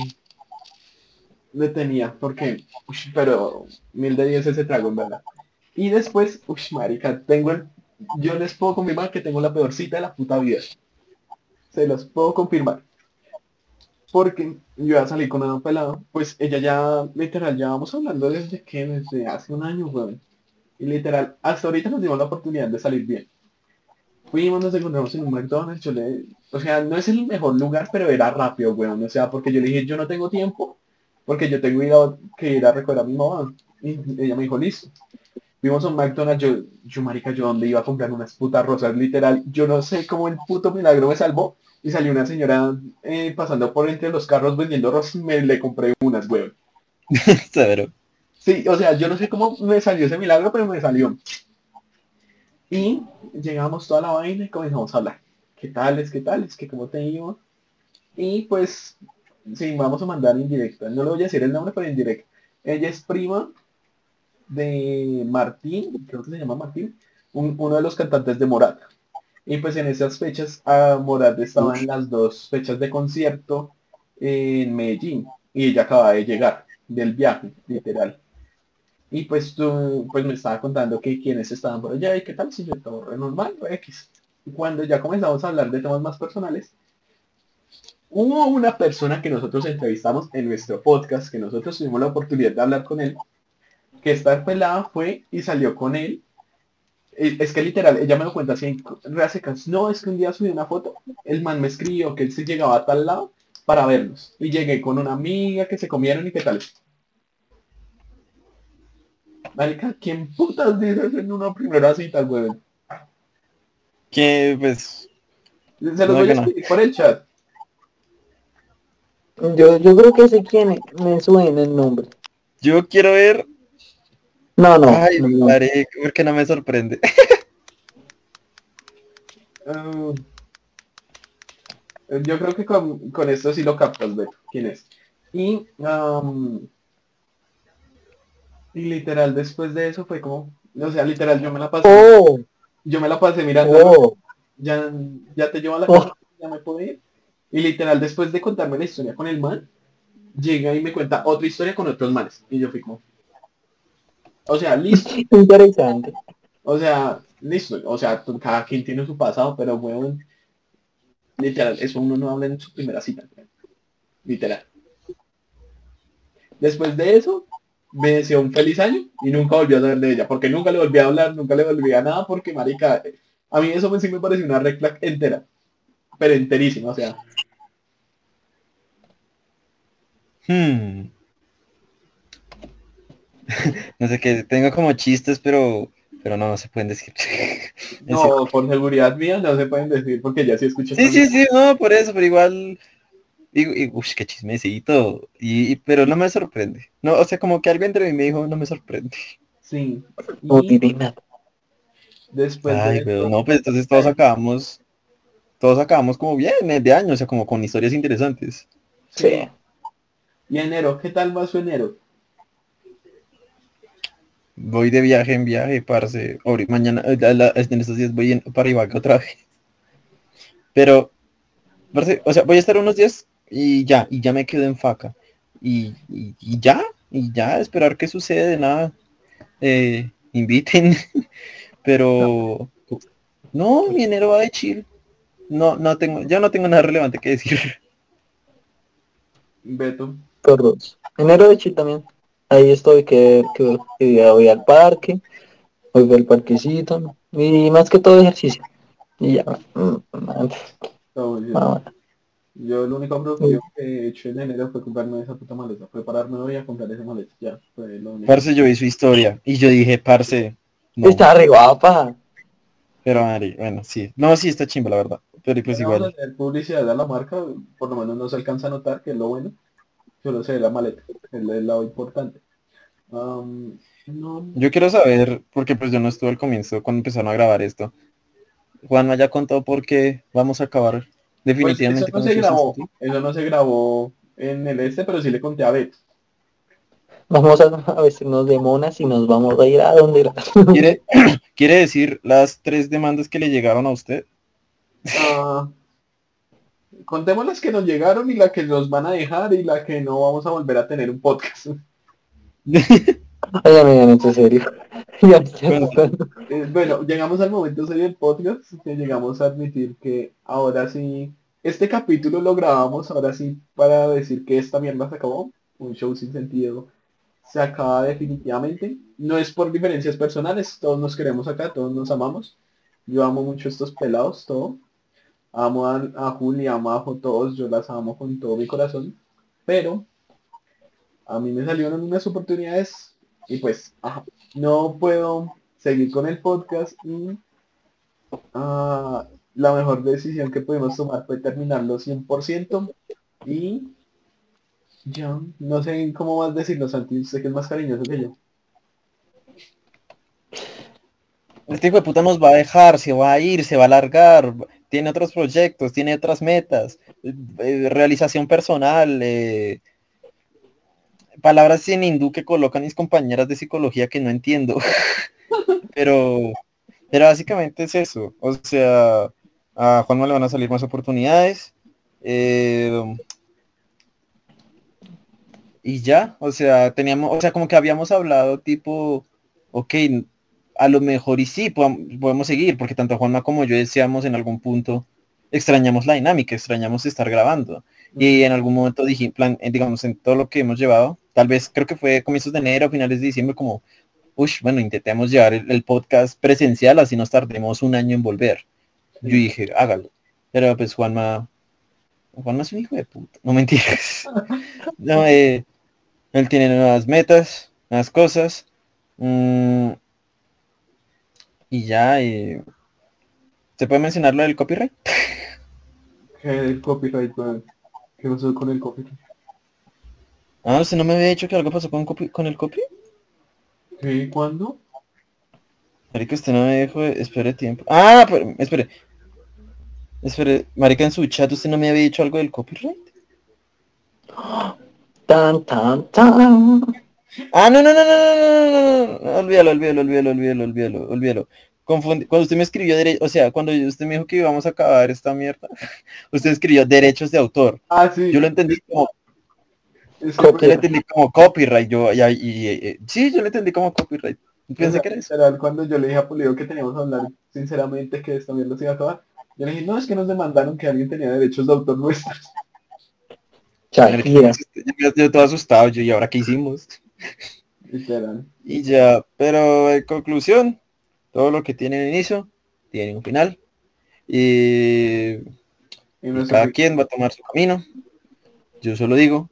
detenida, porque, ush, pero mil de diez ese trago, en verdad. Y después, uy, marica, tengo el, yo les puedo confirmar que tengo la peor cita de la puta vida. Se los puedo confirmar. Porque yo iba a salir con una pelada, pues ella ya, literal, ya vamos hablando desde que, desde hace un año, weón. Y literal, hasta ahorita nos dimos la oportunidad de salir bien. Fuimos, nos encontramos en un McDonald's, yo le, o sea, no es el mejor lugar, pero era rápido, weón. O sea, porque yo le dije, yo no tengo tiempo, porque yo tengo que ir a recoger a mi mamá. Y ella me dijo, listo. Fuimos a un McDonald's, yo, yo marica, yo donde iba a comprar unas putas rosas, literal. Yo no sé cómo el puto milagro me salvó. Y salió una señora eh, pasando por entre los carros vendiendo rosas y me le compré unas, weón. (laughs) Severo. Sí, o sea, yo no sé cómo me salió ese milagro, pero me salió. Y llegamos toda la vaina y comenzamos a hablar. ¿Qué tal es? ¿Qué tal es? ¿Qué cómo te iba? Y pues, sí, vamos a mandar indirecta. No le voy a decir el nombre, pero indirecta. Ella es prima de Martín, creo que se llama Martín, un- uno de los cantantes de Morat. Y pues en esas fechas, a Morat estaba en las dos fechas de concierto en Medellín. Y ella acaba de llegar del viaje, literal. Y pues tú, pues me estaba contando que quienes estaban por allá y qué tal si yo todo normal, X. Cuando ya comenzamos a hablar de temas más personales, hubo una persona que nosotros entrevistamos en nuestro podcast, que nosotros tuvimos la oportunidad de hablar con él, que esta pelada fue y salió con él. Eh, Es que literal, ella me lo cuenta así en reas secas. No, es que un día subí una foto, el man me escribió que él se llegaba a tal lado para vernos. Y llegué con una amiga que se comieron y qué tal. Marica, ¿quién putas dice eso en una primera cita, weón? Que pues Se los No, voy a no. escribir por el chat. Yo, yo creo que sé quién es. Me suena el nombre. yo quiero ver. No, no. Ay, no, porque no me sorprende. (laughs) Ah, yo creo que con, con esto sí lo captas, Beto. ¿Quién es? Y, am, y literal, después de eso fue como, o sea, literal, yo me la pasé. Oh, Yo me la pasé mirando, Oh, ya, ya te llevo a la Oh. casa, ya me puedo ir. Y literal, después de contarme la historia con el man, llega y me cuenta otra historia con otros manes. Y yo fui como... O sea, listo. (laughs) interesante. O sea, listo. O sea, cada quien tiene su pasado, pero weón, literal, eso uno no habla en su primera cita. Literal. Después de eso, me deseó un feliz año y nunca volví a saber de ella, porque nunca le volví a hablar, nunca le volví a nada, porque marica, a mí eso me, sí me pareció una red flag entera, pero enterísima, o sea, Hmm. (laughs) No sé qué, tengo como chistes, pero pero no, no se pueden decir. (laughs) No, por seguridad mía no se pueden decir, porque ya sí escuché. Sí, sí, sí, no, por eso, pero igual. Y, y, ush, qué chismecito. Y, y- pero no me sorprende. No, o sea, como que algo entre mí me dijo, no me sorprende. Sí. (laughs) No Y después Ay, de pero no, pues entonces todos acabamos, todos acabamos como bien eh, de año, o sea, como con historias interesantes. Sí. Y enero, ¿qué tal va su enero? Voy de viaje en viaje, parce. Ahori- mañana, eh, la- la- en estos días voy en, para Ibaca otra vez. Pero, parce, o sea, voy a estar unos días y ya, y ya me quedo en faca. Y, y, y ya, y ya, esperar qué sucede, nada. Eh, inviten. (laughs) Pero, no, mi enero va de chill. No, no tengo, yo no tengo nada relevante que decir. Beto. Enero de Chile también. Ahí estoy que, que, voy al parque, voy al parquecito y más que todo ejercicio. Y ya. mm, todo bien. ah, Yo lo único productivo que he hecho en enero fue comprarme esa puta maleta. Prepararme hoy a comprar esa maleta. Ya, fue lo único. Parce, yo vi su historia y yo dije, parce, no. Está re guapa. Pero, Mari, bueno, sí. No, sí, está chimba, la verdad. Pero pues igual. publicidad a la marca, por lo menos no se alcanza a notar, que es lo bueno. Solo se ve la maleta, que es el lado importante. No, Yo quiero saber, porque pues yo no estuve al comienzo cuando empezaron a grabar esto. Juan ya contó por qué vamos a acabar pues definitivamente eso no con se grabó, eso no se grabó en el este, pero sí le conté a Beto. Vamos a, a vestirnos de monas y nos vamos a ir a donde era. (laughs) ¿Quiere, (clears throat) ¿Quiere decir las tres demandas que le llegaron a usted? Ah, contemos las que nos llegaron y la que nos van a dejar y la que no vamos a volver a tener un podcast. Ay, amiga, no, serio. (laughs) Ya, ya, Bueno. Eh, bueno, llegamos al momento serio del podcast, que llegamos a admitir que ahora sí, este capítulo lo grabamos ahora sí para decir que esta mierda se acabó, un show sin sentido se acaba definitivamente, no es por diferencias personales, todos nos queremos acá, todos nos amamos, yo amo mucho estos pelados, todo, amo a, a Juli, a Majo, todos, yo las amo con todo mi corazón, pero a mí me salieron unas oportunidades y pues, no puedo seguir con el podcast y ah, la mejor decisión que pudimos tomar fue terminarlo 100% y ya, no sé cómo más decirlo, Santi, usted que es más cariñoso que yo. Este hijo de puta nos va a dejar, se va a ir, se va a largar, tiene otros proyectos, tiene otras metas, eh, eh, realización personal, eh, palabras en hindú que colocan mis compañeras de psicología que no entiendo. (laughs) pero, pero básicamente es eso. O sea, a Juanma le van a salir más oportunidades. eh, y ya, o sea, teníamos, o sea, como que habíamos hablado tipo, ok, a lo mejor y sí, podemos seguir, porque tanto Juanma como yo decíamos en algún punto, extrañamos la dinámica, extrañamos estar grabando. Y en algún momento dije, plan, eh, digamos, en todo lo que hemos llevado, tal vez creo que fue comienzos de enero, finales de diciembre, como, uy, bueno, intentemos llevar el, el podcast presencial, así nos tardemos un año en volver. Yo dije, hágalo. Pero pues Juanma, Juanma es un hijo de puta, no mentiras. (laughs) no, eh, él tiene nuevas metas, nuevas cosas. mm, y ya, eh, ¿se puede mencionar lo del copyright? (laughs) El copyright, weón. ¿Qué pasó con el copyright? Ah, ¿usted no me había dicho que algo pasó con, copy- con el copy? ¿Qué? ¿Cuándo? Marica, usted no me dijo, espere tiempo. Ah, pero, espere. Espere, Marica, en su chat usted no me había dicho algo del copyright. (gasps) Tan, tan, tan. Ah, no, no, no, no, no, no, no, olvídalo, olvídalo, olvídalo, olvídalo, olvídalo, olvídalo. Confundí. Cuando usted me escribió, dere... o sea, cuando usted me dijo que íbamos a acabar esta mierda, usted escribió derechos de autor. Ah, sí. Yo lo entendí como... Yo lo entendí como copyright, yo, y, y, sí, yo lo entendí como copyright. Pensé que era eso. Cuando yo le dije a Pulido que teníamos que hablar sinceramente que esta mierda se iba a acabar, yo le dije, no, es que nos demandaron que alguien tenía derechos de autor nuestros. Yo, yo todo asustado, yo, ¿y ahora qué hicimos? Literal. Y ya, pero en conclusión, todo lo que tiene un inicio, tiene un final. Y Y y nuestro- cada quien va a tomar su camino. Yo solo digo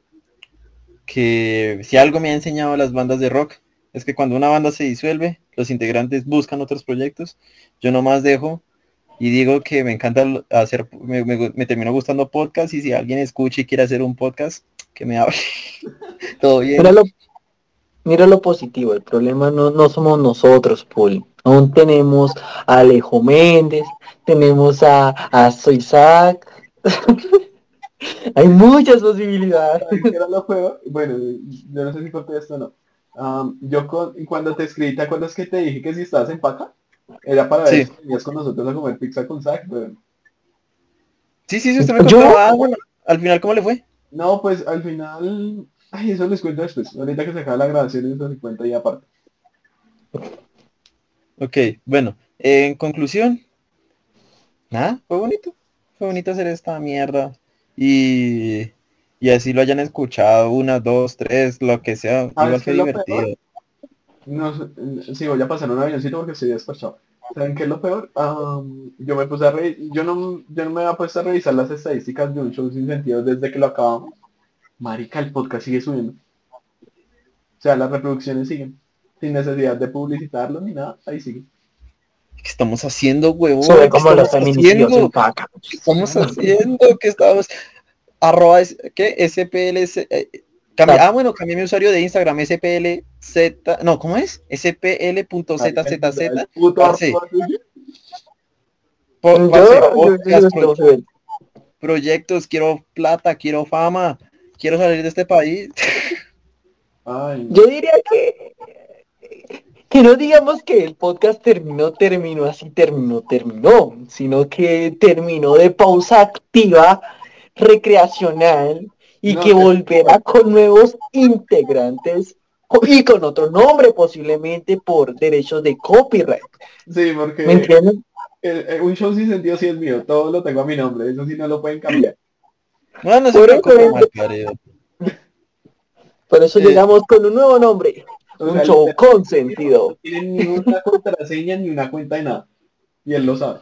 que si algo me ha enseñado las bandas de rock es que cuando una banda se disuelve, los integrantes buscan otros proyectos. Yo nomás dejo y digo que me encanta hacer, me, me, me terminó gustando podcast y si alguien escucha y quiere hacer un podcast, que me hable. (laughs) Todo bien. Lo, mira lo positivo, el problema no, no somos nosotros, Puli. Aún tenemos a Alejo Méndez, tenemos a, a Soisac. (laughs) Hay muchas posibilidades. ¿Sabes qué era lo peor? Bueno, yo no sé si conté esto o no. Yo con- cuando te escribí, ¿te acuerdas que te dije que si estabas en Paca? Era para ver si venías con nosotros a comer pizza con Zach, pero Sí, sí, sí, usted me ¿Yo? contó. Ah, bueno, al final, ¿cómo le fue? no, pues al final, ay, eso les cuento después. Ahorita que se acaba la grabación, eso se cuenta ya aparte. Ok, bueno, en conclusión, nada, fue bonito. Fue bonito hacer esta mierda. Y, y así lo hayan escuchado, una, dos, tres, lo que sea. Igual que divertido. peor- No, sé, sí, voy a pasar un avioncito porque estoy despachado. ¿Saben qué es lo peor? Am, yo me puse a re... yo no, yo no me había puesto a revisar las estadísticas de un show sin sentido desde que lo acabamos. Marica, el podcast sigue subiendo. O sea, las reproducciones siguen. Sin necesidad de publicitarlo ni nada, ahí sigue. ¿Qué estamos haciendo, huevón? Sobre ¿Qué cómo los estamos feminicidios haciendo? en Paca. ¿Qué estamos haciendo? ¿Qué estamos? Arroba, es- ¿qué? SPLC. eh, cambi- ah, bueno, cambié mi usuario de Instagram, SPLZ. No, ¿cómo es? SPL.zzz. El puto parce. arroba tuyo. Po- Yo, parce, yo- yo podcast, los pro- tengo que ver. proyectos, quiero plata, quiero fama, quiero salir de este país. Ay, Yo diría que que no digamos que el podcast terminó, terminó así, terminó, terminó, sino que terminó de pausa activa, recreacional y No, que volverá con nuevos integrantes y con otro nombre posiblemente por derechos de copyright. sí, porque ¿Me entienden? el- el- un show sin sentido sí es mío, todo lo tengo a mi nombre, eso sí no lo pueden cambiar. No, no se Por eso. Por eso Eh, llegamos con un nuevo nombre, O un sea, show con sentido. No tienen ni una contraseña ni una cuenta de nada. Y él lo sabe.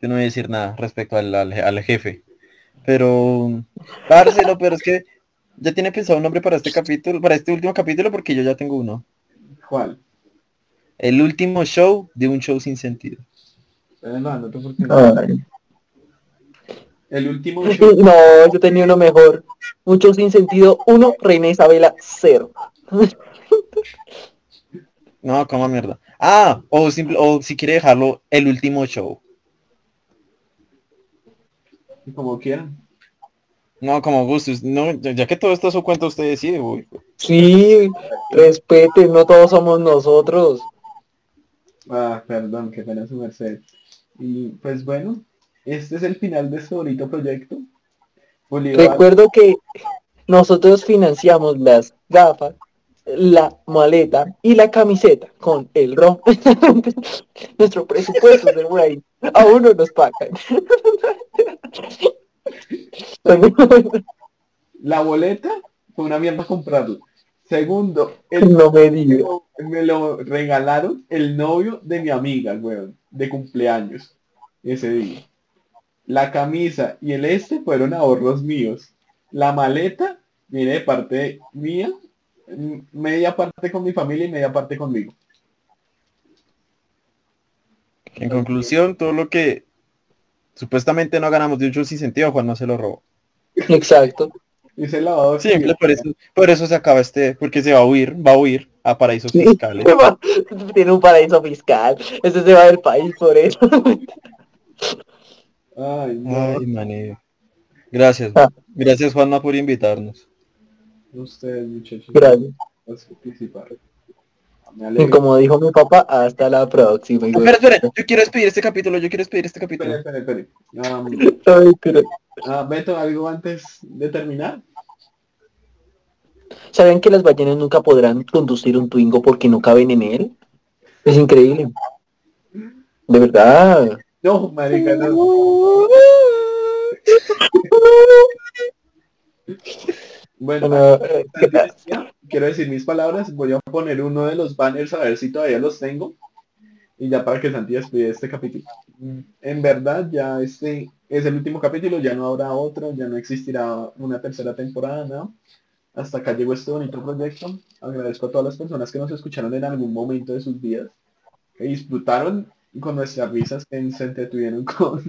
Yo no voy a decir nada respecto al, al, al jefe. Pero, Bárcelo, pero es que ya tiene pensado un nombre para este capítulo, para este último capítulo, porque yo ya tengo uno. ¿Cuál? El último show de un show sin sentido. Eh, no, no no. El último (laughs) show. No, yo tenía uno mejor. Mucho sin sentido. Uno, Reina Isabela, cero. No, como mierda. Ah, o, simple, o si quiere dejarlo, el último show. Como quieran. No, como gustos. No, ya que todo esto es su cuenta, usted decide. uy. Sí, respeten, no todos somos nosotros. Ah, perdón, que pena su merced. Y pues bueno, este es el final de este bonito proyecto. Bolívar, Recuerdo que nosotros financiamos las gafas, la maleta y la camiseta con el ron. (laughs) Nuestro presupuesto de Wayne aún no nos pagan. (laughs) la boleta fue una mierda comprarla. Segundo, el no me me lo regalaron el novio de mi amiga, weón, de cumpleaños, ese día. La camisa y el este fueron ahorros míos. La maleta viene de parte mía, media parte con mi familia y media parte conmigo. En conclusión, todo lo que supuestamente no ganamos de un show sin sentido, Juan no se lo robó. Exacto. Hice el lavado. Simple, por eso, por eso se acaba este, porque se va a huir, va a huir a paraísos fiscales. (laughs) Tiene un paraíso fiscal. Ese se va del país por eso. (laughs) Ay, no, Ay, mané. Gracias. Ah. Gracias, Juanma, por invitarnos. ustedes muchachos. Gracias. Por participar. Y como dijo mi papá, hasta la próxima. de- Espera, espera, yo quiero despedir este capítulo, yo quiero despedir este capítulo. Espere, espere, espere. Um, Ay, pero- ah, Beto, ¿algo antes de terminar? ¿Saben que las ballenas nunca podrán conducir un Twingo porque no caben en él? Es increíble. De verdad. No, marica, no. Bueno, Bueno, eh, quiero decir mis palabras, voy a poner uno de los banners a ver si todavía los tengo y ya para que Santi despide este capítulo. Mm, En verdad ya este es el último capítulo, ya no habrá otro, ya no existirá una tercera temporada, ¿no? Hasta acá llegó este bonito proyecto. Agradezco a todas las personas que nos escucharon en algún momento de sus vidas, que disfrutaron con nuestras risas, que se entretuvieron con,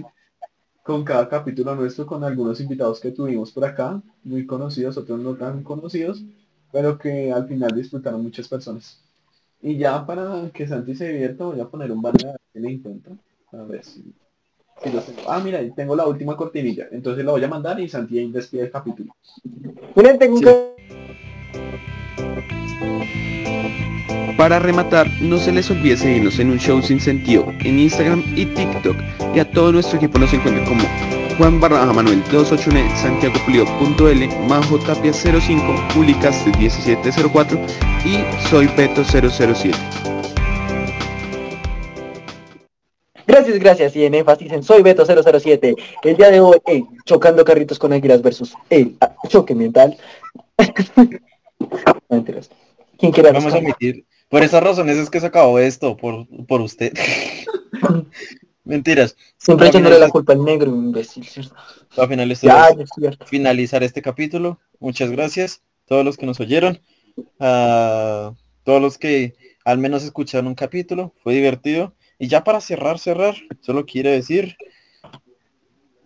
con cada capítulo nuestro, con algunos invitados que tuvimos por acá, muy conocidos, otros no tan conocidos, pero que al final disfrutaron muchas personas. Y ya para que Santi se divierta, voy a poner un banner si le encuentro. A ver si, si lo tengo. Ah, mira, ahí tengo la última cortinilla. Entonces la voy a mandar y Santi ahí despide el capítulo. Miren, tengo Sí. que... Para rematar, no se les olvide seguirnos en un show sin sentido en Instagram y TikTok y a todo nuestro equipo nos encuentra como Juan Barraja Manuel 289 Santiago Pulido.l Majo Tapia 05 Publicas 1704 y Soy Beto 007. Gracias, gracias. Y en énfasis en Soy Beto 007. El día de hoy, eh, chocando carritos con águilas versus el ah, choque mental. (laughs) No, mentiras. ¿Quién quiere Vamos a omitir. Por esas razones es que se acabó esto, por, por usted. (laughs) Mentiras. Siempre echándole la culpa al negro, imbécil. ¿cierto? Al final esto Ya, es cierto. finalizar este capítulo. Muchas gracias a todos los que nos oyeron. A todos los que al menos escucharon un capítulo. Fue divertido. Y ya para cerrar, cerrar, solo quiero decir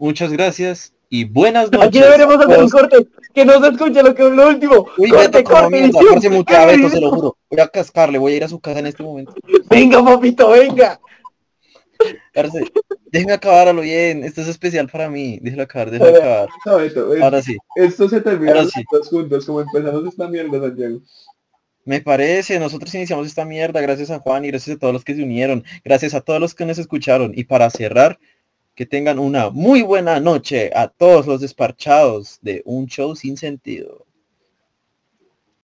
muchas gracias y buenas noches. Aquí deberíamos hacer un corte. Que no se escuche lo que lo último. Uy, corte, corte, parce, mutea a Beto, se lo juro. Voy a cascarle, voy a ir a su casa en este momento. Venga, papito, venga. Parce, déjeme acabar a lo bien. Esto es especial para mí. Déjelo acabar, déjelo acabar. No, Beto, es- Ahora sí. esto se termina Ahora sí. dos juntos, como empezamos esta mierda, Santiago. Me parece, nosotros iniciamos esta mierda gracias a Juan y gracias a todos los que se unieron, gracias a todos los que nos escucharon y para cerrar, que tengan una muy buena noche a todos los desparchados de un show sin sentido.